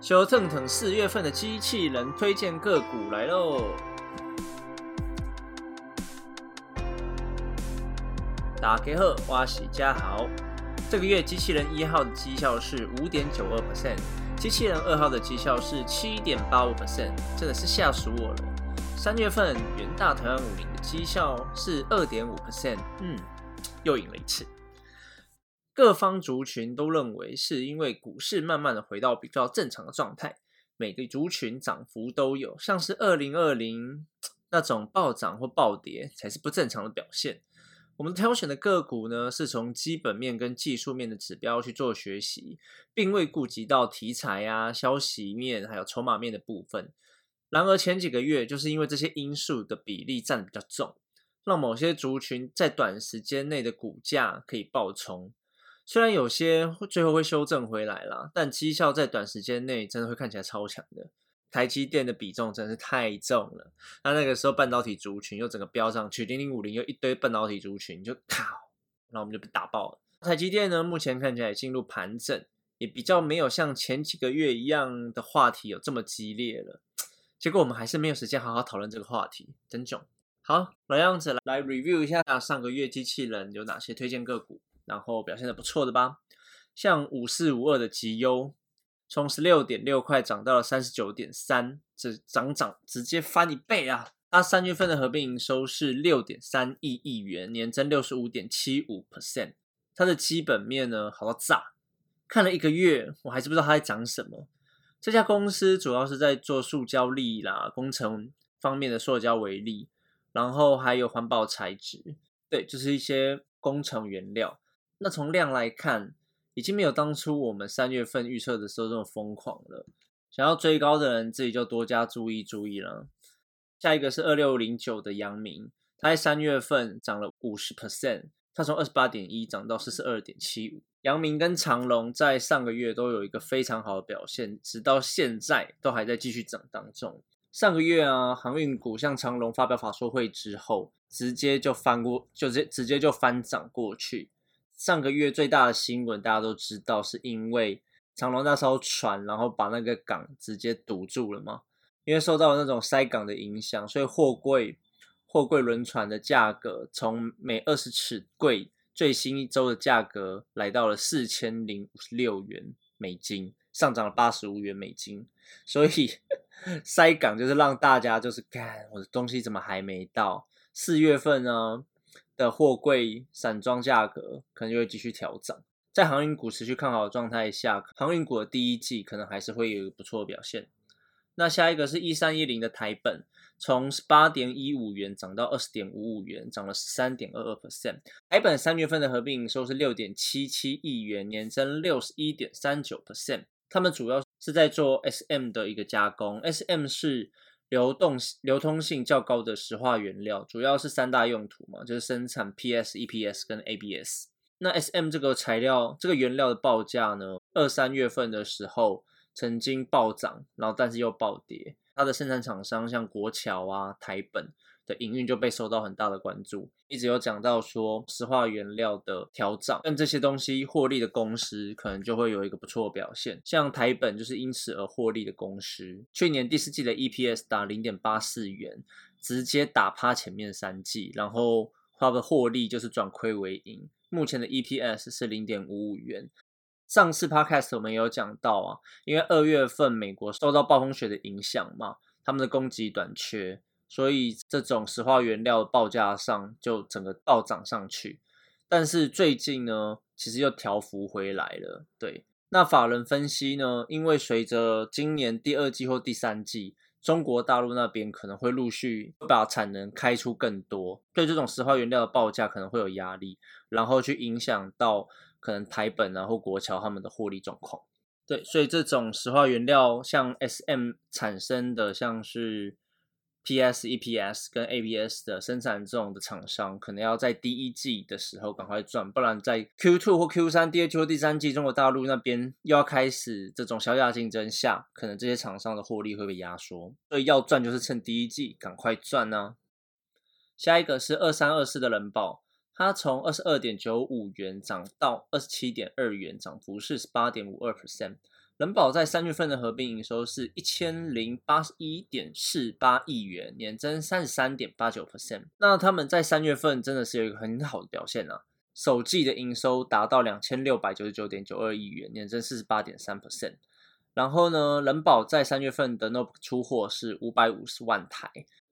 修正腾四月份的机器人推荐个股来喽！打开后，花喜家豪。这个月机器人一号的绩效是五点九二 percent，机器人二号的绩效是七点八五 percent，真的是吓死我了。三月份元大台湾五零的绩效是二点五 percent，嗯，又赢了一次。各方族群都认为是因为股市慢慢的回到比较正常的状态，每个族群涨幅都有，像是二零二零那种暴涨或暴跌才是不正常的表现。我们挑选的个股呢，是从基本面跟技术面的指标去做学习，并未顾及到题材啊、消息面还有筹码面的部分。然而前几个月就是因为这些因素的比例占比较重，让某些族群在短时间内的股价可以暴冲。虽然有些最后会修正回来啦，但绩效在短时间内真的会看起来超强的。台积电的比重真的是太重了，那那个时候半导体族群又整个飙上去，零零五零又一堆半导体族群就靠，然后我们就被打爆了。台积电呢，目前看起来进入盘整，也比较没有像前几个月一样的话题有这么激烈了。结果我们还是没有时间好好讨论这个话题，真囧。好，老样子来 review 一下上个月机器人有哪些推荐个股。然后表现的不错的吧，像五四五二的极优，从十六点六块涨到了三十九点三，这涨涨直接翻一倍啊！它三月份的合并营收是六点三亿亿元，年增六十五点七五 percent。它的基本面呢好到炸，看了一个月，我还是不知道它在涨什么。这家公司主要是在做塑胶粒啦、工程方面的塑胶为例，然后还有环保材质，对，就是一些工程原料。那从量来看，已经没有当初我们三月份预测的时候这么疯狂了。想要追高的人，自己就多加注意注意了。下一个是二六零九的阳明，它在三月份涨了五十 percent，它从二十八点一涨到四十二点七五。阳明跟长隆在上个月都有一个非常好的表现，直到现在都还在继续涨当中。上个月啊，航运股像长隆发表法说会之后，直接就翻过，就直直接就翻涨过去。上个月最大的新闻，大家都知道，是因为长隆那艘船，然后把那个港直接堵住了嘛。因为受到那种塞港的影响，所以货柜货柜轮船的价格从每二十尺柜最新一周的价格来到了四千零五十六元美金，上涨了八十五元美金。所以 塞港就是让大家就是看我的东西怎么还没到？四月份呢？的货柜散装价格可能就会继续调涨，在航运股持续看好的状态下，航运股的第一季可能还是会有一个不错的表现。那下一个是一三一零的台本，从十八点一五元涨到二十点五五元，涨了十三点二二 percent。台本三月份的合并营收是六点七七亿元，年增六十一点三九 percent。他们主要是在做 SM 的一个加工，SM 是。流动流通性较高的石化原料，主要是三大用途嘛，就是生产 PS、EPS 跟 ABS。那 SM 这个材料，这个原料的报价呢，二三月份的时候曾经暴涨，然后但是又暴跌。它的生产厂商像国桥啊、台本。的营运就被受到很大的关注，一直有讲到说石化原料的调涨，跟这些东西获利的公司可能就会有一个不错的表现，像台本就是因此而获利的公司，去年第四季的 EPS 达零点八四元，直接打趴前面三季，然后它的获利就是转亏为盈，目前的 EPS 是零点五五元。上次 Podcast 我们有讲到啊，因为二月份美国受到暴风雪的影响嘛，他们的供给短缺。所以这种石化原料的报价上就整个暴涨上去，但是最近呢，其实又调幅回来了。对，那法人分析呢，因为随着今年第二季或第三季，中国大陆那边可能会陆续把产能开出更多，对这种石化原料的报价可能会有压力，然后去影响到可能台本啊或国桥他们的获利状况。对，所以这种石化原料像 SM 产生的像是。P.S. E.P.S. 跟 A.B.S. 的生产这种的厂商，可能要在第一季的时候赶快赚，不然在 Q2 或 Q3、第二季或第三季，中国大陆那边又要开始这种小价竞争下，可能这些厂商的获利会被压缩。所以要赚就是趁第一季赶快赚呢。下一个是二三二四的人保，它从二十二点九五元涨到二十七点二元，涨幅是十八点五二 percent。人保在三月份的合并营收是一千零八十一点四八亿元，年增三十三点八九 percent。那他们在三月份真的是有一个很好的表现啊，首季的营收达到两千六百九十九点九二亿元，年增四十八点三 percent。然后呢，人保在三月份的 Note 出货是五百五十万台，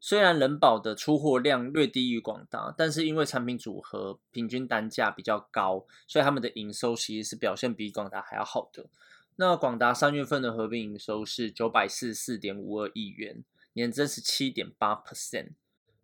虽然人保的出货量略低于广达，但是因为产品组合平均单价比较高，所以他们的营收其实是表现比广达还要好的。那广达三月份的合并营收是九百四十四点五二亿元，年增十七点八 percent。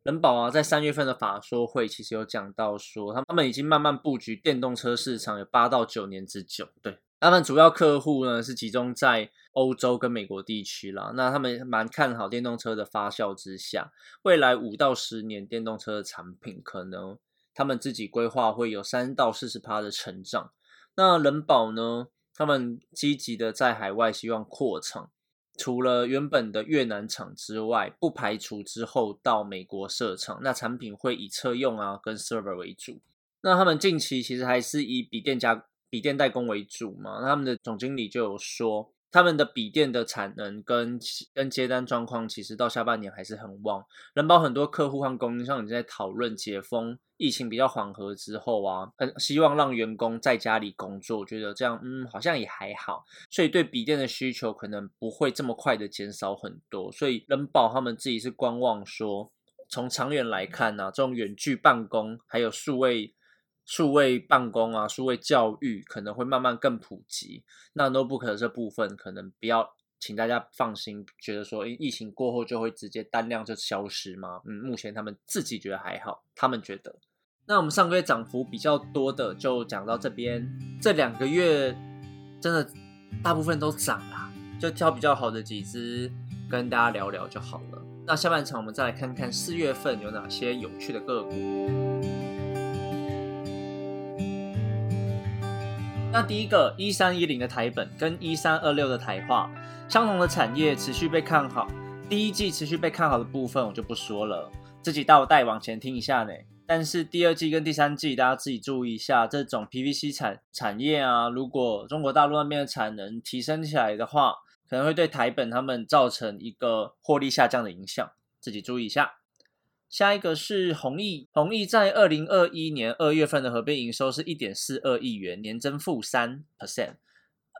人保啊，在三月份的法说会其实有讲到说，他们已经慢慢布局电动车市场有八到九年之久。对，他们主要客户呢是集中在欧洲跟美国地区啦。那他们蛮看好电动车的发酵之下，未来五到十年电动车的产品可能他们自己规划会有三到四十趴的成长。那人保呢？他们积极的在海外希望扩厂，除了原本的越南厂之外，不排除之后到美国设厂。那产品会以车用啊跟 server 为主。那他们近期其实还是以笔电加笔电代工为主嘛。那他们的总经理就有说。他们的笔电的产能跟跟接单状况，其实到下半年还是很旺。人保很多客户和供应商已经在讨论解封，疫情比较缓和之后啊，很希望让员工在家里工作，觉得这样嗯好像也还好，所以对笔电的需求可能不会这么快的减少很多。所以人保他们自己是观望说，从长远来看呢，这种远距办公还有数位。数位办公啊，数位教育可能会慢慢更普及。那 notebook 这部分可能不要，请大家放心，觉得说疫情过后就会直接单量就消失吗？嗯，目前他们自己觉得还好，他们觉得。那我们上个月涨幅比较多的就讲到这边，这两个月真的大部分都涨啦，就挑比较好的几只跟大家聊聊就好了。那下半场我们再来看看四月份有哪些有趣的个股。那第一个一三一零的台本跟一三二六的台化，相同的产业持续被看好。第一季持续被看好的部分我就不说了，自己倒带往前听一下呢。但是第二季跟第三季大家自己注意一下，这种 PVC 产产业啊，如果中国大陆那边的产能提升起来的话，可能会对台本他们造成一个获利下降的影响，自己注意一下。下一个是弘毅，弘毅在二零二一年二月份的合并营收是一点四二亿元，年增负三 percent。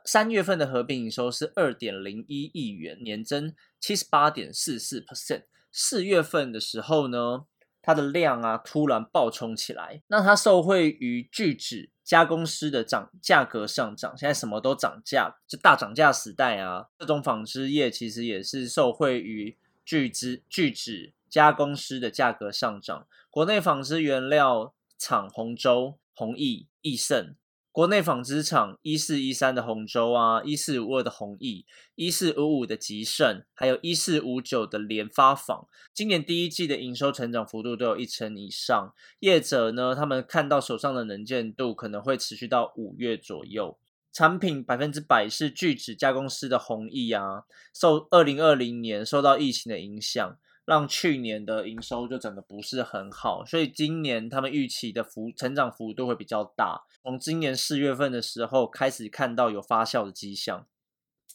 三月份的合并营收是二点零一亿元，年增七十八点四四 percent。四月份的时候呢，它的量啊突然暴冲起来，那它受惠于聚酯加工师的涨价格上涨，现在什么都涨价，就大涨价时代啊。这种纺织业其实也是受惠于聚酯聚酯。加工师的价格上涨，国内纺织原料厂洪州、弘毅、益盛，国内纺织厂一四一三的洪州啊，一四五二的弘毅，一四五五的吉盛，还有一四五九的联发纺，今年第一季的营收成长幅度都有一成以上。业者呢，他们看到手上的能见度可能会持续到五月左右。产品百分之百是聚酯加工师的弘毅啊，受二零二零年受到疫情的影响。让去年的营收就整个不是很好，所以今年他们预期的幅成长幅度会比较大。从今年四月份的时候开始看到有发酵的迹象，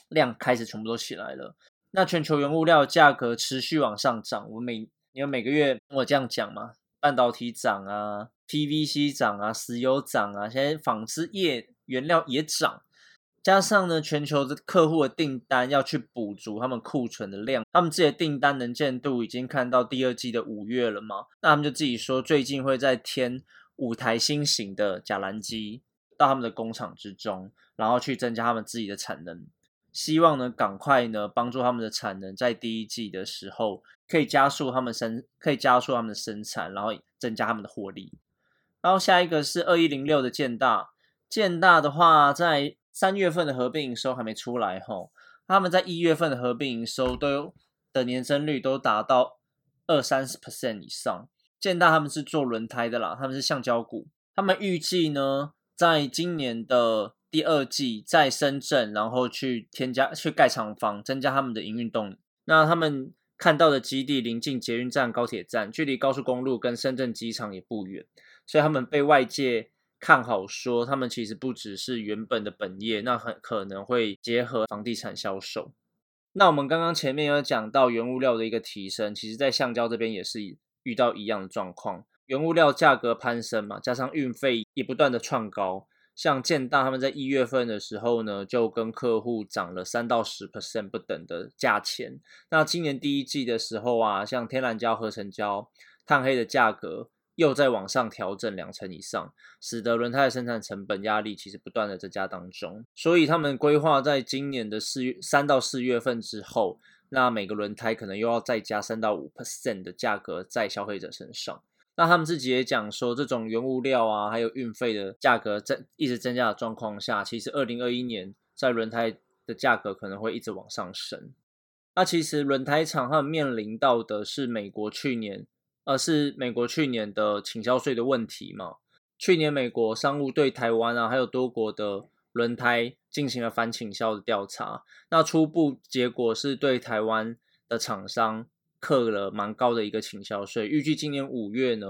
量开始全部都起来了。那全球原物料价格持续往上涨，我每因为每个月我这样讲嘛，半导体涨啊，PVC 涨啊，石油涨啊，现在纺织业原料也涨。加上呢，全球的客户的订单要去补足他们库存的量，他们自己的订单能见度已经看到第二季的五月了嘛？那他们就自己说，最近会在添五台新型的假蓝机到他们的工厂之中，然后去增加他们自己的产能，希望呢赶快呢帮助他们的产能在第一季的时候可以加速他们生，可以加速他们的生产，然后增加他们的获利。然后下一个是二一零六的建大，建大的话在。三月份的合并营收还没出来吼，他们在一月份的合并营收都的年增率都达到二三十 percent 以上。建大他们是做轮胎的啦，他们是橡胶股，他们预计呢，在今年的第二季在深圳，然后去添加去盖厂房，增加他们的营运动力。那他们看到的基地临近捷运站、高铁站，距离高速公路跟深圳机场也不远。所以他们被外界看好，说他们其实不只是原本的本业，那很可能会结合房地产销售。那我们刚刚前面有讲到原物料的一个提升，其实在橡胶这边也是遇到一样的状况，原物料价格攀升嘛，加上运费也不断的创高。像建大他们在一月份的时候呢，就跟客户涨了三到十 percent 不等的价钱。那今年第一季的时候啊，像天然胶、合成胶、碳黑的价格又在往上调整两成以上，使得轮胎的生产成本压力其实不断的增加当中。所以他们规划在今年的四月三到四月份之后，那每个轮胎可能又要再加三到五 percent 的价格在消费者身上。那他们自己也讲说，这种原物料啊，还有运费的价格在一直增加的状况下，其实二零二一年在轮胎的价格可能会一直往上升。那其实轮胎厂他们面临到的是美国去年，呃，是美国去年的倾销税的问题嘛？去年美国商务对台湾啊，还有多国的轮胎进行了反倾销的调查，那初步结果是对台湾的厂商。克了蛮高的一个倾销税，预计今年五月呢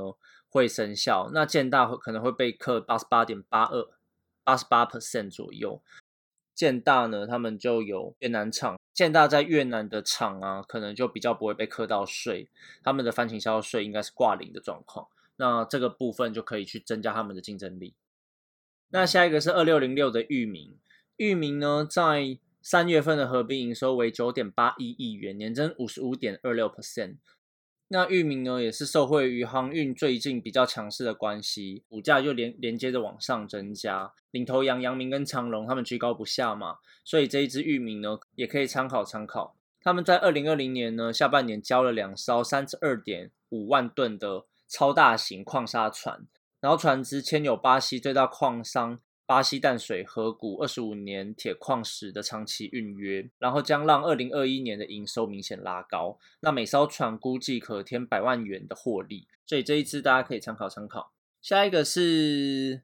会生效。那建大可能会被克八十八点八二、八十八 percent 左右。建大呢，他们就有越南厂，建大在越南的厂啊，可能就比较不会被磕到税，他们的翻倾销税应该是挂零的状况。那这个部分就可以去增加他们的竞争力。那下一个是二六零六的域名，域名呢在。三月份的合并营收为九点八一亿元，年增五十五点二六 percent。那域名呢，也是受惠于航运最近比较强势的关系，股价就连连接着往上增加。领头羊阳明跟长隆他们居高不下嘛，所以这一支域名呢，也可以参考参考。他们在二零二零年呢下半年交了两艘三十二点五万吨的超大型矿砂船，然后船只牵有巴西最大矿商。巴西淡水河谷二十五年铁矿石的长期运约，然后将让二零二一年的营收明显拉高。那每艘船估计可添百万元的获利，所以这一支大家可以参考参考。下一个是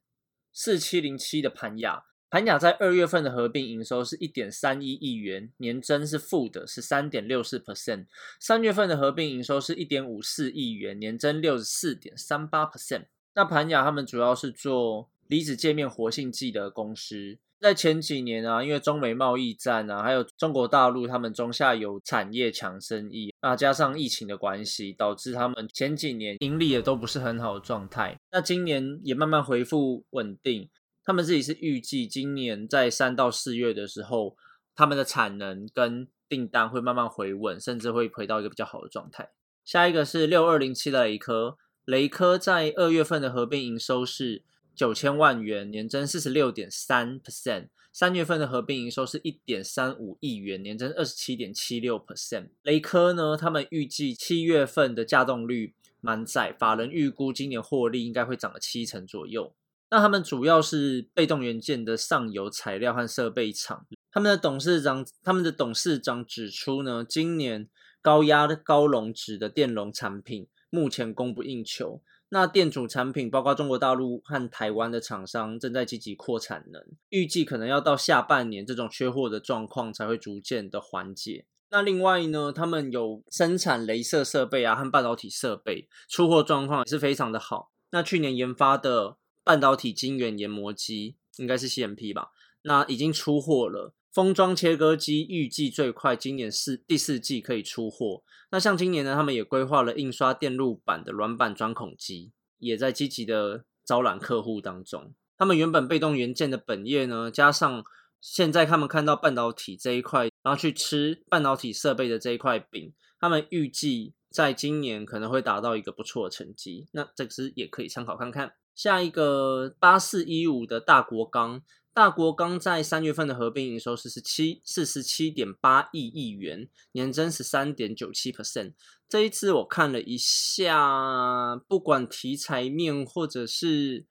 四七零七的盘雅，盘雅在二月份的合并营收是一点三一亿元，年增是负的，是三点六四 percent。三月份的合并营收是一点五四亿元，年增六十四点三八 percent。那盘雅他们主要是做。离子界面活性剂的公司在前几年啊，因为中美贸易战啊，还有中国大陆他们中下游产业抢生意啊，加上疫情的关系，导致他们前几年盈利也都不是很好的状态。那今年也慢慢恢复稳定，他们自己是预计今年在三到四月的时候，他们的产能跟订单会慢慢回稳，甚至会回到一个比较好的状态。下一个是六二零七的雷科，雷科在二月份的合并营收是。九千万元，年增四十六点三 percent。三月份的合并营收是一点三五亿元，年增二十七点七六 percent。雷科呢，他们预计七月份的稼动率满载，法人预估今年获利应该会涨了七成左右。那他们主要是被动元件的上游材料和设备厂。他们的董事长，他们的董事长指出呢，今年高压高容值的电容产品目前供不应求。那电阻产品，包括中国大陆和台湾的厂商正在积极扩产能，预计可能要到下半年，这种缺货的状况才会逐渐的缓解。那另外呢，他们有生产镭射设备啊和半导体设备，出货状况也是非常的好。那去年研发的半导体晶圆研磨机，应该是 CMP 吧？那已经出货了。封装切割机预计最快今年四第四季可以出货。那像今年呢，他们也规划了印刷电路板的软板钻孔机，也在积极的招揽客户当中。他们原本被动元件的本业呢，加上现在他们看到半导体这一块，然后去吃半导体设备的这一块饼，他们预计在今年可能会达到一个不错的成绩。那这支也可以参考看看。下一个八四一五的大国钢。大国刚在三月份的合并营收是十七四十七点八亿亿元，年增十三点九七 percent。这一次我看了一下，不管题材面或者是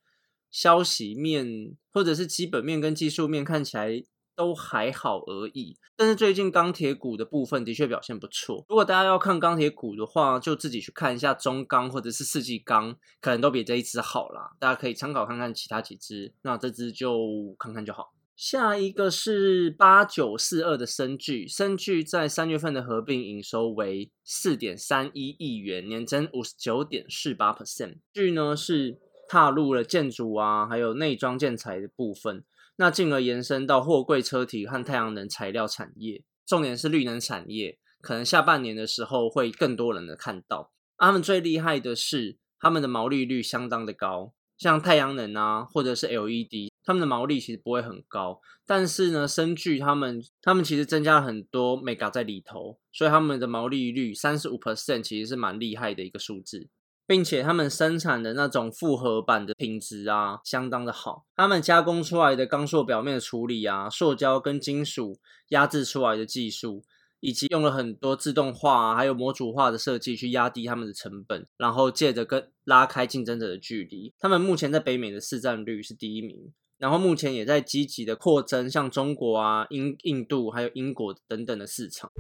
消息面，或者是基本面跟技术面，看起来。都还好而已，但是最近钢铁股的部分的确表现不错。如果大家要看钢铁股的话，就自己去看一下中钢或者是世纪钢，可能都比这一支好啦。大家可以参考看看其他几支，那这支就看看就好。下一个是八九四二的深巨，深巨在三月份的合并营收为四点三一亿元，年增五十九点四八 percent。巨呢是踏入了建筑啊，还有内装建材的部分，那进而延伸到货柜车体和太阳能材料产业，重点是绿能产业，可能下半年的时候会更多人的看到。他们最厉害的是，他们的毛利率相当的高，像太阳能啊，或者是 LED。他们的毛利其实不会很高，但是呢，深具他们他们其实增加了很多 mega 在里头，所以他们的毛利率三十五 percent 其实是蛮厉害的一个数字，并且他们生产的那种复合板的品质啊，相当的好。他们加工出来的钢塑表面的处理啊，塑胶跟金属压制出来的技术。以及用了很多自动化还有模组化的设计去压低他们的成本，然后借着跟拉开竞争者的距离。他们目前在北美的市占率是第一名，然后目前也在积极的扩增，像中国啊、印印度还有英国等等的市场。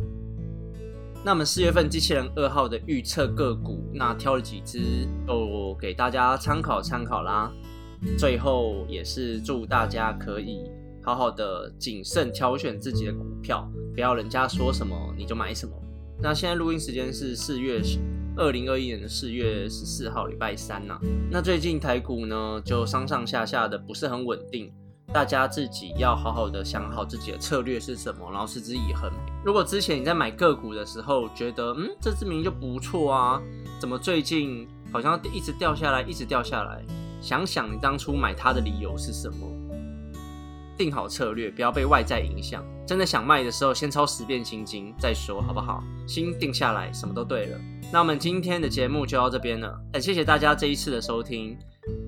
那么四月份机器人二号的预测个股，那挑了几只，就给大家参考参考啦。最后也是祝大家可以。好好的谨慎挑选自己的股票，不要人家说什么你就买什么。那现在录音时间是四月二零二一年的四月十四号，礼拜三呐。那最近台股呢就上上下下的不是很稳定，大家自己要好好的想好自己的策略是什么，然后持之以恒。如果之前你在买个股的时候觉得嗯这支名就不错啊，怎么最近好像一直掉下来，一直掉下来？想想你当初买它的理由是什么？定好策略，不要被外在影响。真的想卖的时候，先抄十遍心经再说，好不好？心定下来，什么都对了。那我们今天的节目就到这边了，很谢谢大家这一次的收听，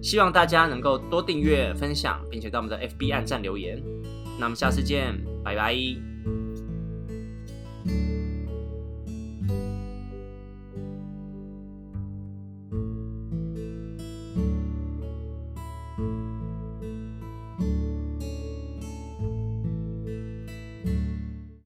希望大家能够多订阅、分享，并且到我们的 FB 按赞留言。那我们下次见，拜拜。